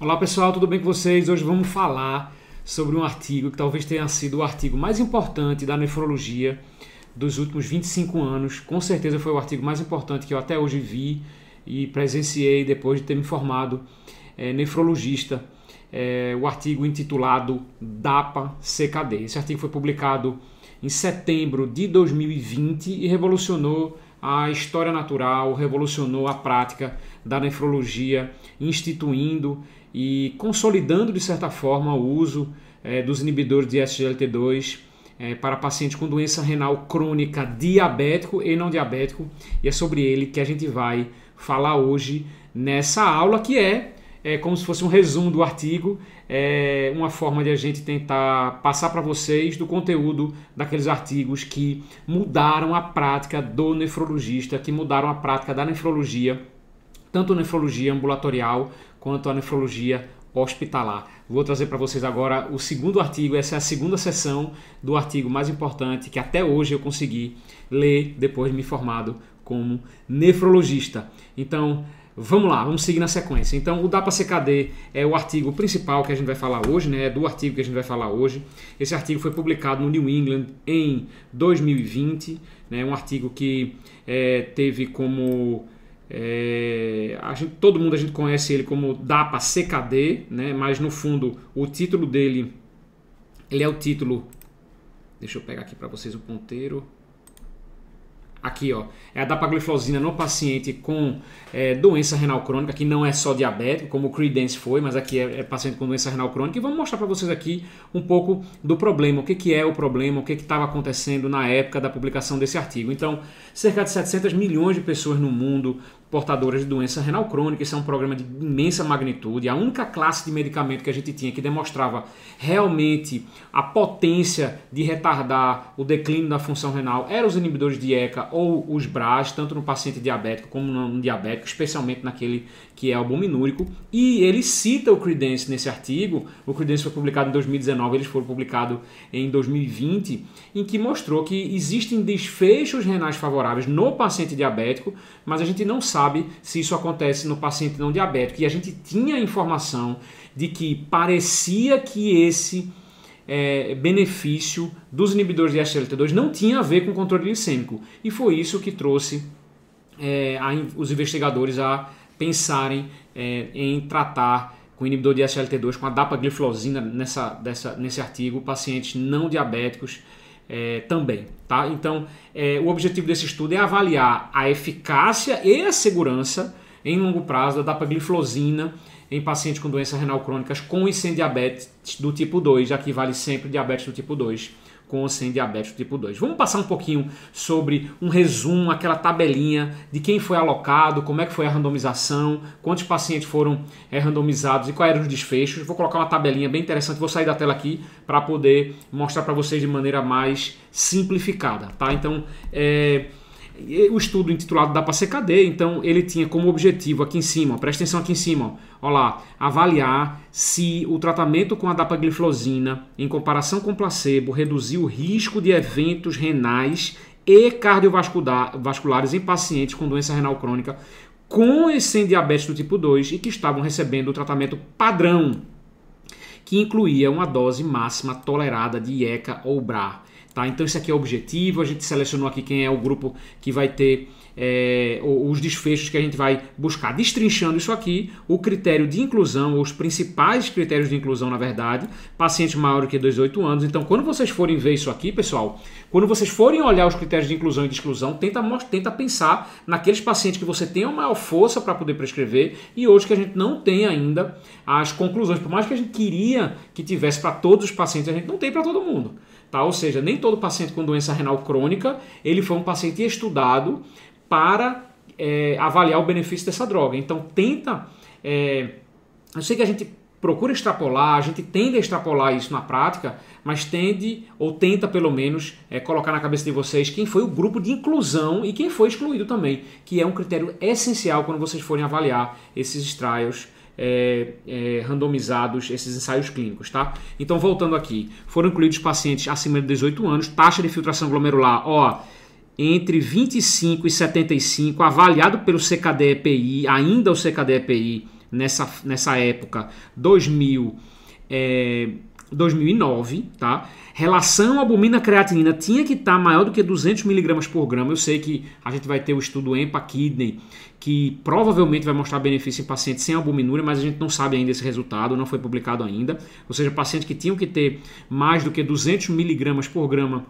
Olá pessoal, tudo bem com vocês? Hoje vamos falar sobre um artigo que talvez tenha sido o artigo mais importante da nefrologia dos últimos 25 anos. Com certeza foi o artigo mais importante que eu até hoje vi e presenciei depois de ter me formado é, nefrologista. É, o artigo intitulado DAPA CKD. Esse artigo foi publicado em setembro de 2020 e revolucionou a história natural, revolucionou a prática da nefrologia, instituindo e consolidando de certa forma o uso é, dos inibidores de SGLT2 é, para pacientes com doença renal crônica diabético e não diabético. E é sobre ele que a gente vai falar hoje nessa aula que é é como se fosse um resumo do artigo, é uma forma de a gente tentar passar para vocês do conteúdo daqueles artigos que mudaram a prática do nefrologista, que mudaram a prática da nefrologia, tanto nefrologia ambulatorial quanto a nefrologia hospitalar. Vou trazer para vocês agora o segundo artigo, essa é a segunda sessão do artigo mais importante que até hoje eu consegui ler depois de me formado como nefrologista. Então, Vamos lá, vamos seguir na sequência. Então, o DAPA-CKD é o artigo principal que a gente vai falar hoje, né? É do artigo que a gente vai falar hoje. Esse artigo foi publicado no New England em 2020, né? Um artigo que é, teve como é, a gente, todo mundo a gente conhece ele como DAPA-CKD, né? Mas no fundo o título dele ele é o título. Deixa eu pegar aqui para vocês o ponteiro aqui, ó, é a dapagliflozina no paciente com é, doença renal crônica, que não é só diabético, como o Credence foi, mas aqui é, é paciente com doença renal crônica. E vamos mostrar para vocês aqui um pouco do problema, o que, que é o problema, o que estava acontecendo na época da publicação desse artigo. Então, cerca de 700 milhões de pessoas no mundo portadoras de doença renal crônica. Isso é um programa de imensa magnitude. A única classe de medicamento que a gente tinha que demonstrava realmente a potência de retardar o declínio da função renal eram os inibidores de ECA ou os BRAS, tanto no paciente diabético como no diabético, especialmente naquele que é albuminúrico. E ele cita o Credence nesse artigo. O Credence foi publicado em 2019, eles foram publicados em 2020, em que mostrou que existem desfechos renais favoráveis no paciente diabético, mas a gente não sabe sabe se isso acontece no paciente não diabético. E a gente tinha informação de que parecia que esse é, benefício dos inibidores de SGLT2 não tinha a ver com controle glicêmico. E foi isso que trouxe é, a, os investigadores a pensarem é, em tratar com inibidor de SGLT2 com a dapagliflozina nessa, dessa, nesse artigo pacientes não diabéticos é, também. Tá? Então, é, o objetivo desse estudo é avaliar a eficácia e a segurança em longo prazo da dapagliflozina em pacientes com doenças renal crônicas com e sem diabetes do tipo 2, já que vale sempre diabetes do tipo 2 com ou sem diabetes tipo 2. Vamos passar um pouquinho sobre um resumo, aquela tabelinha de quem foi alocado, como é que foi a randomização, quantos pacientes foram é, randomizados e quais eram os desfechos. Vou colocar uma tabelinha bem interessante, vou sair da tela aqui para poder mostrar para vocês de maneira mais simplificada, tá? Então, é o estudo intitulado da CKD, então ele tinha como objetivo aqui em cima, presta atenção aqui em cima, ó lá, avaliar se o tratamento com a dapagliflozina em comparação com placebo reduziu o risco de eventos renais e cardiovasculares em pacientes com doença renal crônica com e sem diabetes do tipo 2 e que estavam recebendo o tratamento padrão, que incluía uma dose máxima tolerada de IECA ou BRA. Tá? Então esse aqui é o objetivo, a gente selecionou aqui quem é o grupo que vai ter é, os desfechos que a gente vai buscar. Destrinchando isso aqui, o critério de inclusão, os principais critérios de inclusão, na verdade, pacientes maiores que 18 anos. Então, quando vocês forem ver isso aqui, pessoal, quando vocês forem olhar os critérios de inclusão e de exclusão, tenta, tenta pensar naqueles pacientes que você tem a maior força para poder prescrever e hoje que a gente não tem ainda as conclusões. Por mais que a gente queria que tivesse para todos os pacientes, a gente não tem para todo mundo. Tá? Ou seja, nem todo paciente com doença renal crônica ele foi um paciente estudado para é, avaliar o benefício dessa droga. Então tenta. É, eu sei que a gente procura extrapolar, a gente tende a extrapolar isso na prática, mas tende ou tenta pelo menos é, colocar na cabeça de vocês quem foi o grupo de inclusão e quem foi excluído também, que é um critério essencial quando vocês forem avaliar esses trials é, é, randomizados esses ensaios clínicos, tá? Então, voltando aqui, foram incluídos pacientes acima de 18 anos, taxa de filtração glomerular, ó, entre 25 e 75, avaliado pelo CKD-EPI, ainda o CKD-EPI nessa, nessa época, 2000, é, 2009, tá? Relação albumina-creatinina tinha que estar tá maior do que 200 mg por grama. Eu sei que a gente vai ter o estudo EMPA-Kidney, que provavelmente vai mostrar benefício em pacientes sem albuminúria, mas a gente não sabe ainda esse resultado, não foi publicado ainda. Ou seja, pacientes que tinham que ter mais do que 200 mg por grama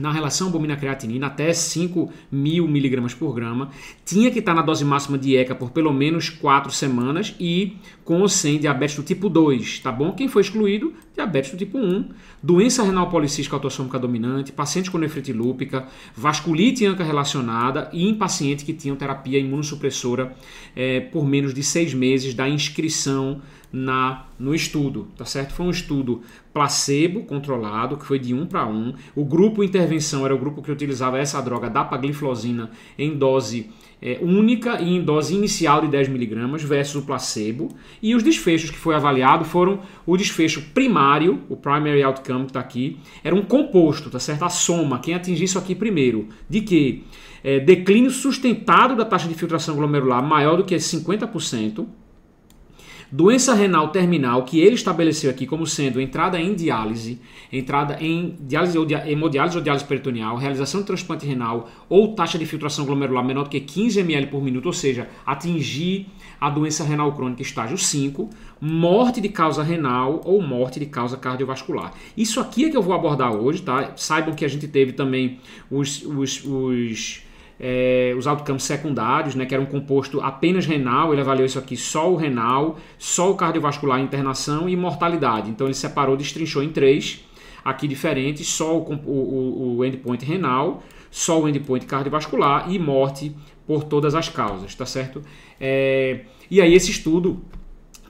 na relação albumina-creatinina até 5 mil miligramas por grama, tinha que estar na dose máxima de ECA por pelo menos 4 semanas e com ou sem diabetes do tipo 2, tá bom? Quem foi excluído? Diabetes do tipo 1, doença renal policística autossômica dominante, paciente com nefrite lúpica, vasculite anca relacionada e em paciente que tinham terapia imunossupressora é, por menos de 6 meses da inscrição na no estudo, tá certo? Foi um estudo placebo controlado, que foi de 1 para 1. O grupo intervenção era o grupo que utilizava essa droga dapagliflozina em dose é, única e em dose inicial de 10 miligramas versus o placebo. E os desfechos que foi avaliado foram o desfecho primário, o primary outcome que está aqui, era um composto, tá certo? A soma, quem atingir isso aqui primeiro, de que é, declínio sustentado da taxa de filtração glomerular maior do que 50%, Doença renal terminal, que ele estabeleceu aqui como sendo entrada em diálise, entrada em diálise ou hemodiálise ou diálise peritoneal, realização de transplante renal ou taxa de filtração glomerular menor do que 15 ml por minuto, ou seja, atingir a doença renal crônica estágio 5, morte de causa renal ou morte de causa cardiovascular. Isso aqui é que eu vou abordar hoje, tá? Saibam que a gente teve também os, os, os é, os outcomes secundários, né, que era um composto apenas renal, ele avaliou isso aqui só o renal, só o cardiovascular, internação e mortalidade. Então ele separou, destrinchou em três, aqui diferentes, só o, o, o endpoint renal, só o endpoint cardiovascular e morte por todas as causas, tá certo? É, e aí esse estudo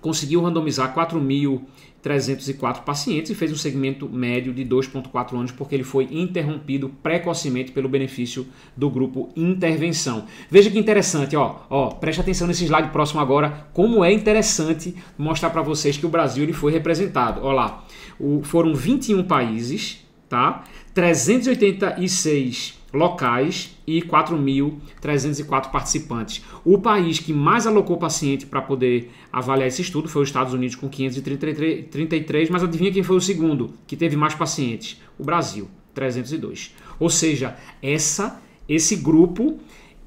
conseguiu randomizar 4 mil 304 pacientes e fez um segmento médio de 2,4 anos, porque ele foi interrompido precocemente pelo benefício do grupo intervenção. Veja que interessante, ó, ó, preste atenção nesse slide próximo agora, como é interessante mostrar para vocês que o Brasil ele foi representado. Olha lá, o, foram 21 países, tá? 386 locais e 4.304 participantes. O país que mais alocou paciente para poder avaliar esse estudo foi os Estados Unidos, com 533, mas adivinha quem foi o segundo que teve mais pacientes? O Brasil, 302. Ou seja, essa, esse grupo,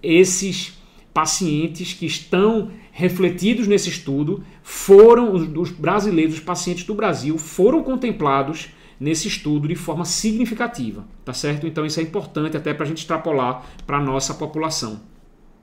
esses pacientes que estão refletidos nesse estudo foram os brasileiros, os pacientes do Brasil foram contemplados nesse estudo de forma significativa, tá certo? Então isso é importante até para a gente extrapolar para a nossa população.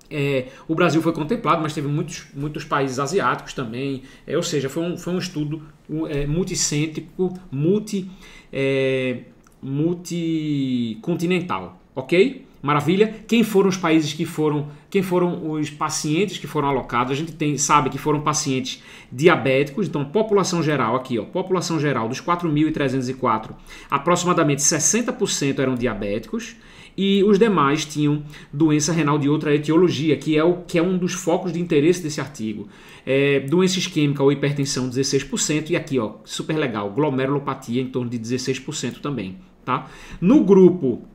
É, o Brasil foi contemplado, mas teve muitos, muitos países asiáticos também, é, ou seja, foi um, foi um estudo é, multicêntrico, multi, é, multicontinental, ok? Maravilha. Quem foram os países que foram, quem foram os pacientes que foram alocados? A gente tem, sabe que foram pacientes diabéticos, então população geral aqui, ó, população geral dos 4.304, aproximadamente 60% eram diabéticos e os demais tinham doença renal de outra etiologia, que é o que é um dos focos de interesse desse artigo. É, doença isquêmica ou hipertensão 16% e aqui, ó, super legal, glomerulopatia em torno de 16% também, tá? No grupo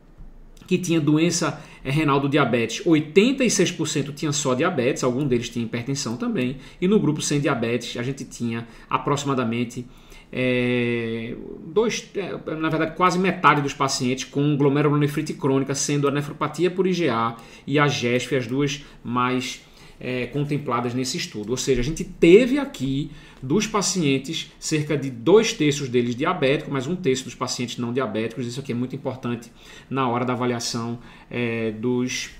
que tinha doença eh, renal do diabetes, 86% tinha só diabetes, algum deles tinha hipertensão também, e no grupo sem diabetes a gente tinha aproximadamente é, dois, é, na verdade quase metade dos pacientes com glomerulonefrite crônica, sendo a nefropatia por IgA e a GESF as duas mais é, contempladas nesse estudo. Ou seja, a gente teve aqui dos pacientes, cerca de dois terços deles diabéticos, mas um terço dos pacientes não diabéticos. Isso aqui é muito importante na hora da avaliação é, dos,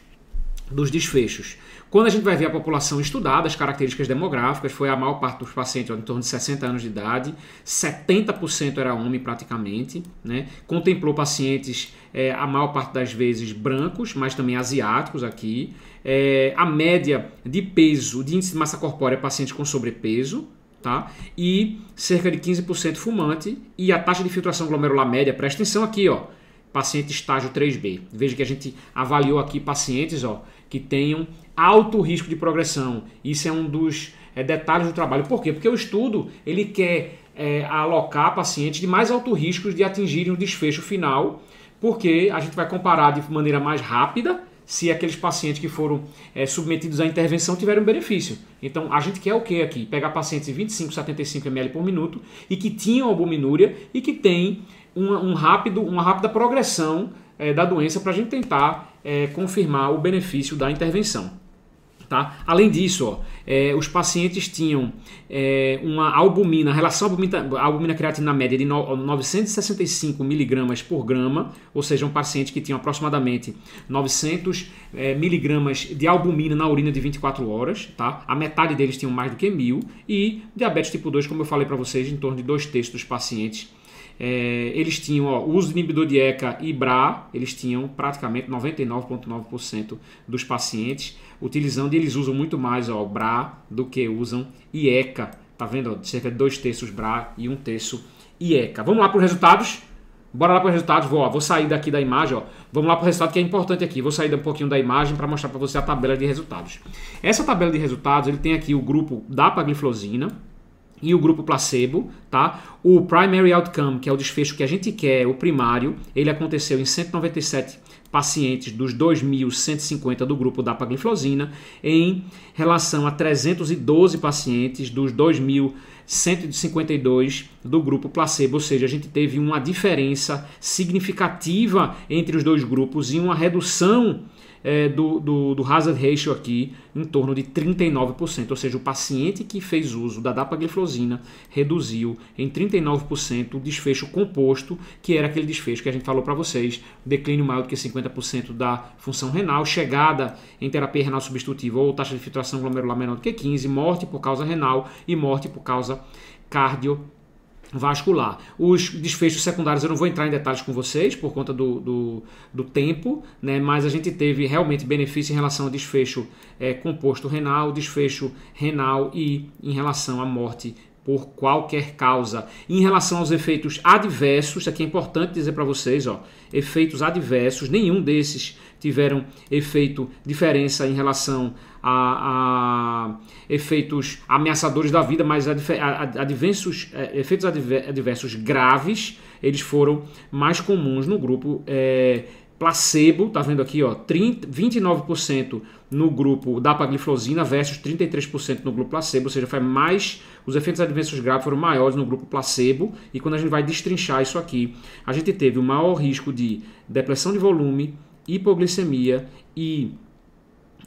dos desfechos. Quando a gente vai ver a população estudada, as características demográficas, foi a maior parte dos pacientes em torno de 60 anos de idade, 70% era homem praticamente, né? contemplou pacientes, é, a maior parte das vezes brancos, mas também asiáticos aqui. É, a média de peso, de índice de massa corpórea, é pacientes com sobrepeso, tá? E cerca de 15% fumante e a taxa de filtração glomerular média, presta atenção aqui, ó, paciente estágio 3B. Veja que a gente avaliou aqui pacientes, ó, que tenham alto risco de progressão. Isso é um dos é, detalhes do trabalho. Por quê? Porque o estudo ele quer é, alocar pacientes de mais alto risco de atingirem o desfecho final, porque a gente vai comparar de maneira mais rápida se aqueles pacientes que foram é, submetidos à intervenção tiveram benefício. Então, a gente quer o que aqui? Pegar pacientes de 25, 75 ml por minuto e que tinham albuminúria e que têm uma, um rápido, uma rápida progressão é, da doença para a gente tentar é, confirmar o benefício da intervenção. Tá? Além disso, ó, é, os pacientes tinham é, uma albumina, relação albumina, albumina creatina média de no, 965 miligramas por grama, ou seja, um paciente que tinha aproximadamente 900 é, miligramas de albumina na urina de 24 horas, tá? a metade deles tinham mais do que mil, e diabetes tipo 2, como eu falei para vocês, em torno de dois terços dos pacientes é, eles tinham ó, uso de inibidor de ECA e BRA, eles tinham praticamente 99,9% dos pacientes utilizando, e eles usam muito mais ó, BRA do que usam IECA. Tá vendo? Ó, cerca de dois terços BRA e um terço IECA. Vamos lá para os resultados? Bora lá para os resultados. Vou, ó, vou sair daqui da imagem. Ó. Vamos lá para o resultado que é importante aqui. Vou sair um pouquinho da imagem para mostrar para você a tabela de resultados. Essa tabela de resultados ele tem aqui o grupo da pagliflozina e o grupo placebo, tá? O primary outcome, que é o desfecho que a gente quer, o primário, ele aconteceu em 197 pacientes dos 2.150 do grupo da pagliflozina, em relação a 312 pacientes dos 2.152 do grupo placebo, ou seja, a gente teve uma diferença significativa entre os dois grupos e uma redução é, do, do, do, hazard ratio aqui em torno de 39%, ou seja, o paciente que fez uso da dapagliflozina reduziu em 39% o desfecho composto, que era aquele desfecho que a gente falou para vocês, declínio maior do que 50% da função renal, chegada em terapia renal substitutiva ou taxa de filtração glomerular menor do que 15, morte por causa renal e morte por causa cardio vascular. Os desfechos secundários eu não vou entrar em detalhes com vocês por conta do, do, do tempo, né? mas a gente teve realmente benefício em relação ao desfecho é, composto renal, desfecho renal e em relação à morte por qualquer causa. Em relação aos efeitos adversos, aqui é importante dizer para vocês, ó, efeitos adversos, nenhum desses tiveram efeito diferença em relação a, a efeitos ameaçadores da vida, mas adversos, é, efeitos adversos graves, eles foram mais comuns no grupo é, placebo, tá vendo aqui, ó, 30, 29% no grupo da pagliflozina versus 33% no grupo placebo, ou seja, foi mais os efeitos adversos graves foram maiores no grupo placebo, e quando a gente vai destrinchar isso aqui, a gente teve o maior risco de depressão de volume, hipoglicemia e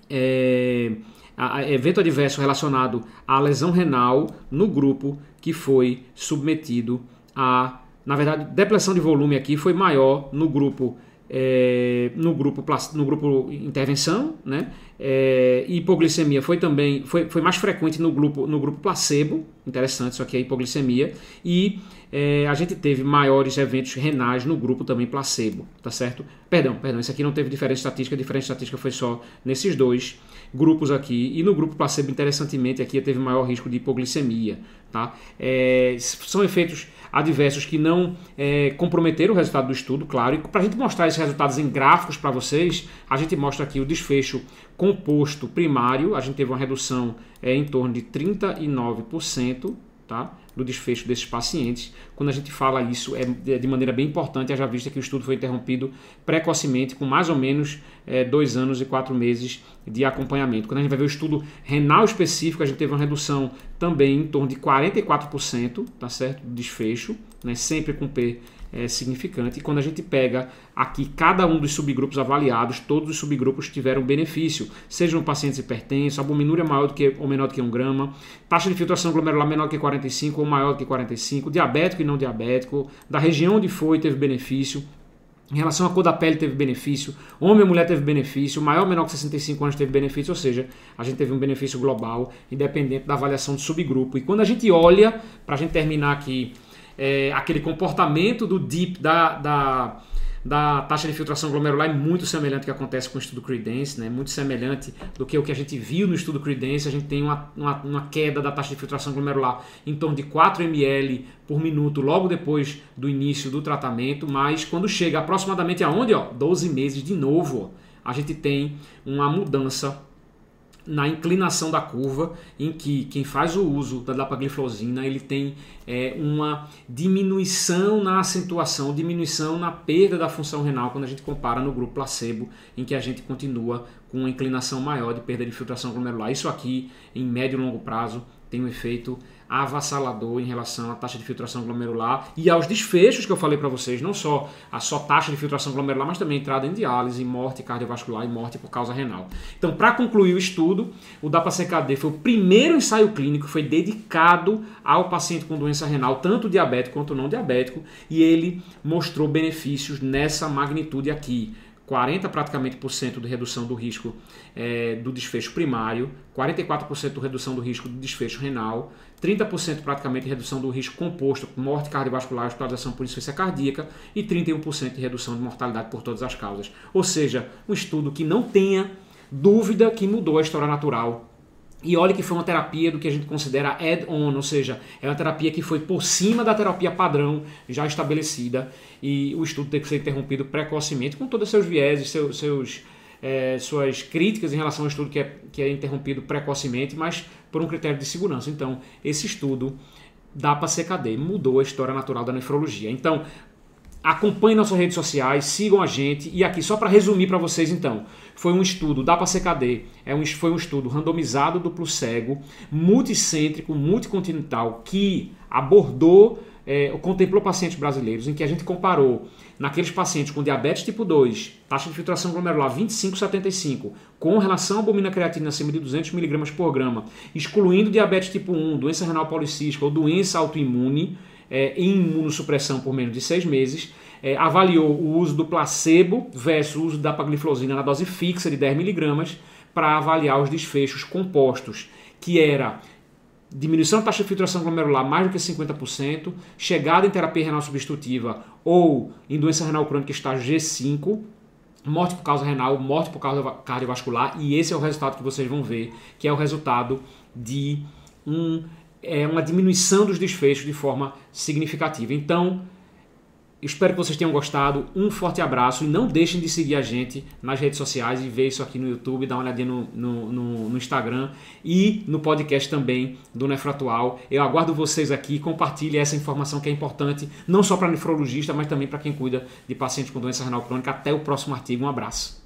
é, a, a evento adverso relacionado à lesão renal no grupo que foi submetido a. Na verdade, depressão de volume aqui foi maior no grupo é, no grupo no grupo intervenção, né? É, hipoglicemia foi também foi, foi mais frequente no grupo no grupo placebo, interessante isso aqui é hipoglicemia e é, a gente teve maiores eventos renais no grupo também placebo, tá certo? Perdão, perdão, isso aqui não teve diferença estatística, a diferença estatística foi só nesses dois grupos aqui e no grupo placebo interessantemente aqui teve maior risco de hipoglicemia, tá? É, são efeitos adversos que não é, comprometeram o resultado do estudo, claro. E para a gente mostrar esses resultados em gráficos para vocês, a gente mostra aqui o desfecho composto primário. A gente teve uma redução é, em torno de 39%, tá? Do desfecho desses pacientes. Quando a gente fala isso, é de maneira bem importante, haja vista que o estudo foi interrompido precocemente, com mais ou menos é, dois anos e quatro meses de acompanhamento. Quando a gente vai ver o estudo renal específico, a gente teve uma redução também em torno de 44%, tá certo? Do desfecho, né? sempre com P é, significante. E quando a gente pega aqui cada um dos subgrupos avaliados, todos os subgrupos tiveram benefício, sejam pacientes hipertensos, albuminúria maior do que ou menor do que 1 grama, taxa de filtração glomerular menor do que 45 ou maior do que 45, diabético e não diabético, da região onde foi teve benefício, em relação à cor da pele teve benefício, homem ou mulher teve benefício, maior ou menor que 65 anos teve benefício, ou seja, a gente teve um benefício global, independente da avaliação de subgrupo. E quando a gente olha, para a gente terminar aqui é, aquele comportamento do DIP, da, da, da taxa de filtração glomerular, é muito semelhante ao que acontece com o estudo Credence, né? muito semelhante do que o que a gente viu no estudo Credence. A gente tem uma, uma, uma queda da taxa de filtração glomerular em torno de 4 ml por minuto logo depois do início do tratamento, mas quando chega aproximadamente aonde? Ó, 12 meses de novo, ó, a gente tem uma mudança na inclinação da curva, em que quem faz o uso da dapagliflozina ele tem é, uma diminuição na acentuação, diminuição na perda da função renal quando a gente compara no grupo placebo, em que a gente continua com uma inclinação maior de perda de filtração glomerular. Isso aqui, em médio e longo prazo, tem um efeito avassalador em relação à taxa de filtração glomerular e aos desfechos que eu falei para vocês, não só a só taxa de filtração glomerular, mas também entrada em diálise, morte cardiovascular e morte por causa renal. Então, para concluir o estudo, o DAPA-CKD foi o primeiro ensaio clínico, foi dedicado ao paciente com doença renal, tanto diabético quanto não diabético, e ele mostrou benefícios nessa magnitude aqui. 40 praticamente por cento de redução do risco é, do desfecho primário, 44% de redução do risco do desfecho renal, 30% praticamente de redução do risco composto, morte cardiovascular, hospitalização por insuficiência cardíaca e 31% de redução de mortalidade por todas as causas. Ou seja, um estudo que não tenha dúvida que mudou a história natural e olha que foi uma terapia do que a gente considera add-on, ou seja, é uma terapia que foi por cima da terapia padrão já estabelecida e o estudo teve que ser interrompido precocemente, com todos os seus vieses, seus, seus é, suas críticas em relação ao estudo que é, que é interrompido precocemente, mas por um critério de segurança. Então, esse estudo da PACKD mudou a história natural da nefrologia. Então, acompanhem nossas redes sociais, sigam a gente. E aqui, só para resumir para vocês, então, foi um estudo da PACKD, é um, foi um estudo randomizado, duplo cego, multicêntrico, multicontinental, que abordou é, contemplou pacientes brasileiros em que a gente comparou naqueles pacientes com diabetes tipo 2, taxa de filtração glomerular 25,75, com relação à albumina creatina acima de 200 mg por grama, excluindo diabetes tipo 1, doença renal policística ou doença autoimune, é, em imunossupressão por menos de seis meses, é, avaliou o uso do placebo versus o uso da pagliflozina na dose fixa de 10 mg para avaliar os desfechos compostos, que era diminuição da taxa de filtração glomerular mais do que 50%, chegada em terapia renal substitutiva ou em doença renal crônica estágio G5, morte por causa renal, morte por causa cardiovascular, e esse é o resultado que vocês vão ver, que é o resultado de um, é, uma diminuição dos desfechos de forma significativa. Então, Espero que vocês tenham gostado. Um forte abraço e não deixem de seguir a gente nas redes sociais e ver isso aqui no YouTube, dar uma olhadinha no, no, no, no Instagram e no podcast também do Nefratual. Eu aguardo vocês aqui, compartilhe essa informação que é importante, não só para nefrologista, mas também para quem cuida de pacientes com doença renal crônica. Até o próximo artigo. Um abraço.